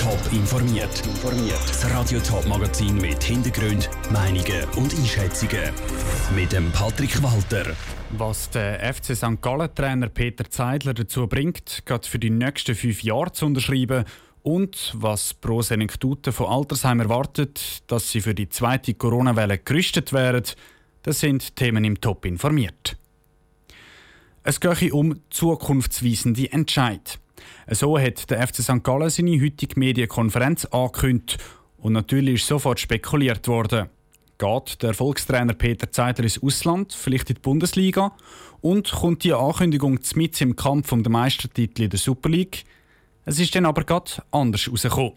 Top informiert. Das Radio Top Magazin mit Hintergrund, Meinungen und Einschätzungen mit dem Patrick Walter. Was der FC St. Gallen Trainer Peter Zeidler dazu bringt, gerade für die nächsten fünf Jahre zu unterschreiben und was Pro Senectute von Altersheim erwartet, dass sie für die zweite Corona-Welle gerüstet wären, das sind Themen im Top informiert. Es geht um zukunftsweisende Entscheid. So hat der FC St. Gallen seine heutige Medienkonferenz angekündigt und natürlich ist sofort spekuliert worden. Geht der Erfolgstrainer Peter Zeidler ins Ausland, vielleicht in die Bundesliga? Und kommt die Ankündigung mit im Kampf um den Meistertitel in der Super League? Es ist dann aber gerade anders herausgekommen.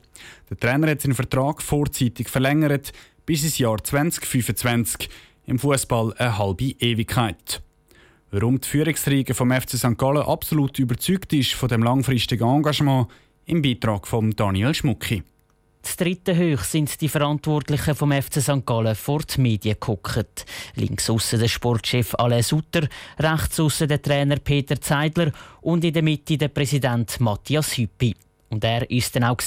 Der Trainer hat seinen Vertrag vorzeitig verlängert bis ins Jahr 2025. Im Fußball eine halbe Ewigkeit. Warum die Führungsriege vom FC St. Gallen absolut überzeugt ist von dem langfristigen Engagement, im Beitrag von Daniel Schmucki. Das dritte Hoch sind die Verantwortlichen vom FC St. Gallen vor die Medien geguckt. Links aussen der Sportchef Alain Sutter, rechts aussen der Trainer Peter Zeidler und in der Mitte der Präsident Matthias Hüppi. Und er ist dann auch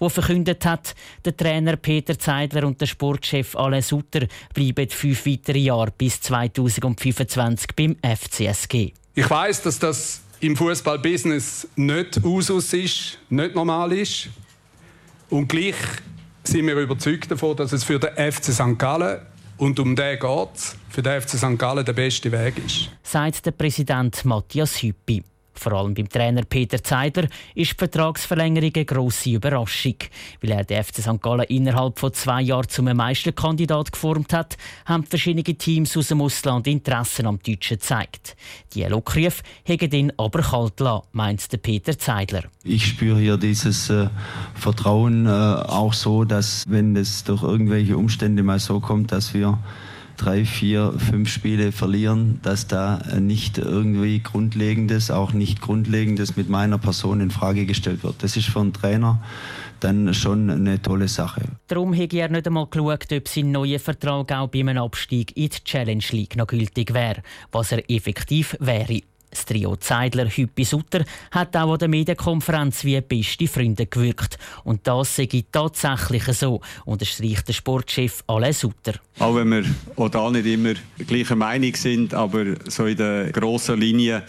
der verkündet hat, der Trainer Peter Zeidler und der Sportchef Alain Sutter bleiben fünf weitere Jahre bis 2025 beim FCSG. Ich weiß, dass das im Fußballbusiness nicht Usus ist, nicht normal ist. Und gleich sind wir überzeugt davon, dass es für den FC St. Gallen und um den geht für den FC St. Gallen der beste Weg ist. Sagt der Präsident Matthias Hüppi. Vor allem beim Trainer Peter Zeidler ist die Vertragsverlängerung eine grosse Überraschung. Weil er den FC St. Gallen innerhalb von zwei Jahren zum Meisterkandidat geformt hat, haben verschiedene Teams aus dem Ausland Interessen am Deutschen gezeigt. Die Lockruf hegen ihn aber kalt lassen, meint der Peter Zeidler. Ich spüre hier dieses äh, Vertrauen äh, auch so, dass wenn es durch irgendwelche Umstände mal so kommt, dass wir drei, vier, fünf Spiele verlieren, dass da nicht irgendwie Grundlegendes, auch nicht Grundlegendes mit meiner Person in Frage gestellt wird. Das ist für einen Trainer dann schon eine tolle Sache. Darum habe er nicht einmal geschaut, ob sein neuer Vertrag auch bei einem Abstieg in die Challenge League noch gültig wäre, was er effektiv wäre. Das Trio Zeidler, Hüppi Sutter hat auch an der Medienkonferenz wie beste Freunde gewirkt. Und das sei tatsächlich so, unterstreicht der Sportchef Alain Sutter. Auch wenn wir auch da nicht immer gleicher Meinung sind, aber so in der grossen Linie,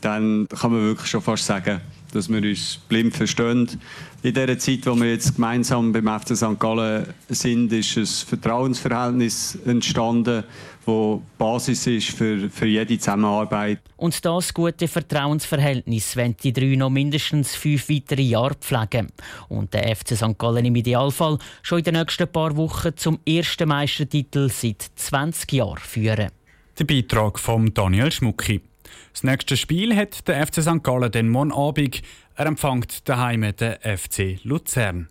dann kann man wirklich schon fast sagen, dass wir uns blind verstehen. In der Zeit, wo wir jetzt gemeinsam beim FC St. Gallen sind, ist ein Vertrauensverhältnis entstanden, wo Basis ist für, für jede Zusammenarbeit. Und das gute Vertrauensverhältnis wollen die drei noch mindestens fünf weitere Jahre pflegen. Und der FC St. Gallen im Idealfall schon in den nächsten paar Wochen zum ersten Meistertitel seit 20 Jahren führen. Der Beitrag von Daniel Schmucki. Das nächste Spiel hat der FC St. Gallen den morgen Abend. Er empfängt daheim den FC Luzern.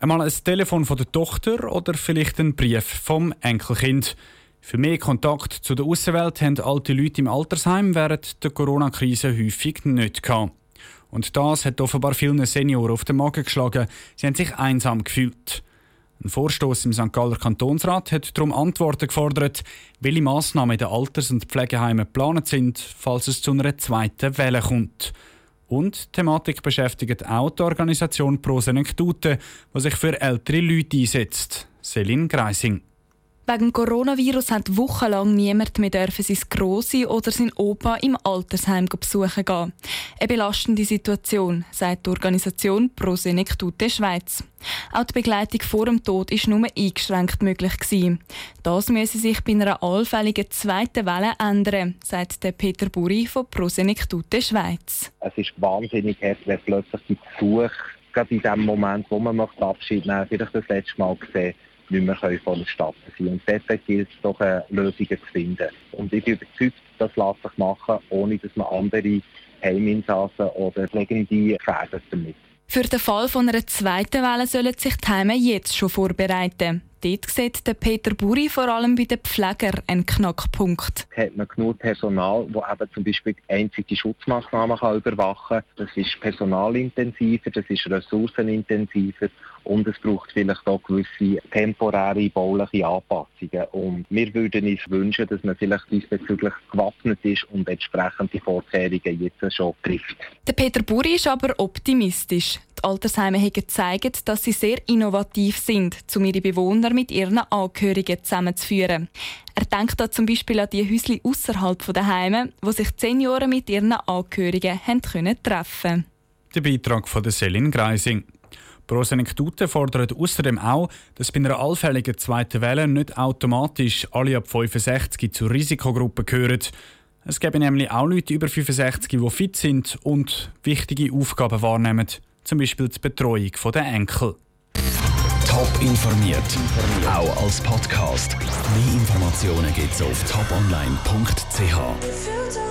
Einmal ein Telefon von der Tochter oder vielleicht ein Brief vom Enkelkind. Für mehr Kontakt zu der Außenwelt haben alte Leute im Altersheim während der Corona-Krise häufig nicht gehabt. Und das hat offenbar vielen Senioren auf den Magen geschlagen. Sie haben sich einsam gefühlt. Ein Vorstoß im St. Galler Kantonsrat hat darum Antworten gefordert, welche Massnahmen in den Alters- und Pflegeheimen geplant sind, falls es zu einer zweiten Welle kommt. Und die Thematik beschäftigt auch die Organisation Pro Senectute, die sich für ältere Leute einsetzt. Selin Greising. Wegen Coronavirus hat wochenlang niemand mehr dürfen sein Grossi oder sein Opa im Altersheim besuchen gehen. Eine belastende Situation, sagt die Organisation Pro Senectute Schweiz. Auch die Begleitung vor dem Tod war nur eingeschränkt möglich. Das müsse sich bei einer allfälligen zweiten Welle ändern, sagt der Peter Buri von Pro Senectute Schweiz. Es ist wahnsinnig hart, wenn plötzlich die Besuch, gerade in dem Moment, wo man Abschied nehmen möchte, vielleicht das letzte Mal gesehen nicht mehr Stadt sein Und dort gilt es doch, äh, Lösungen zu finden. Und ich bin überzeugt, das lässt sich machen, ohne dass man andere Heiminsassen oder Pflegende gefährdet damit. Für den Fall von einer zweiten Welle sollen sich die Heime jetzt schon vorbereiten. Dort sieht der Peter Buri vor allem bei den Pflegern einen Knackpunkt. Hat man genug Personal, das eben zum Beispiel einzige Schutzmaßnahmen kann überwachen kann. Das ist personalintensiver, das ist ressourcenintensiver und es braucht vielleicht auch gewisse temporäre bauliche Anpassungen. Und wir würden uns wünschen, dass man vielleicht diesbezüglich gewappnet ist und entsprechend die Vorkehrungen jetzt schon trifft. Der Peter Buri ist aber optimistisch. Die Altersheime haben gezeigt, dass sie sehr innovativ sind, um ihre Bewohner mit ihren Angehörigen zusammenzuführen. Er denkt da zum Beispiel an die Häuschen außerhalb der Heime, wo sich Senioren mit ihren Angehörigen haben können treffen Der Beitrag von der Selin Greising. Prosenektute fordert außerdem auch, dass bei einer allfälligen zweiten Welle nicht automatisch alle ab 65 zur Risikogruppe gehören. Es gibt nämlich auch Leute über 65, die fit sind und wichtige Aufgaben wahrnehmen, zum Beispiel die Betreuung der Enkel. Top informiert, auch als Podcast. Mehr Informationen gibt es auf toponline.ch.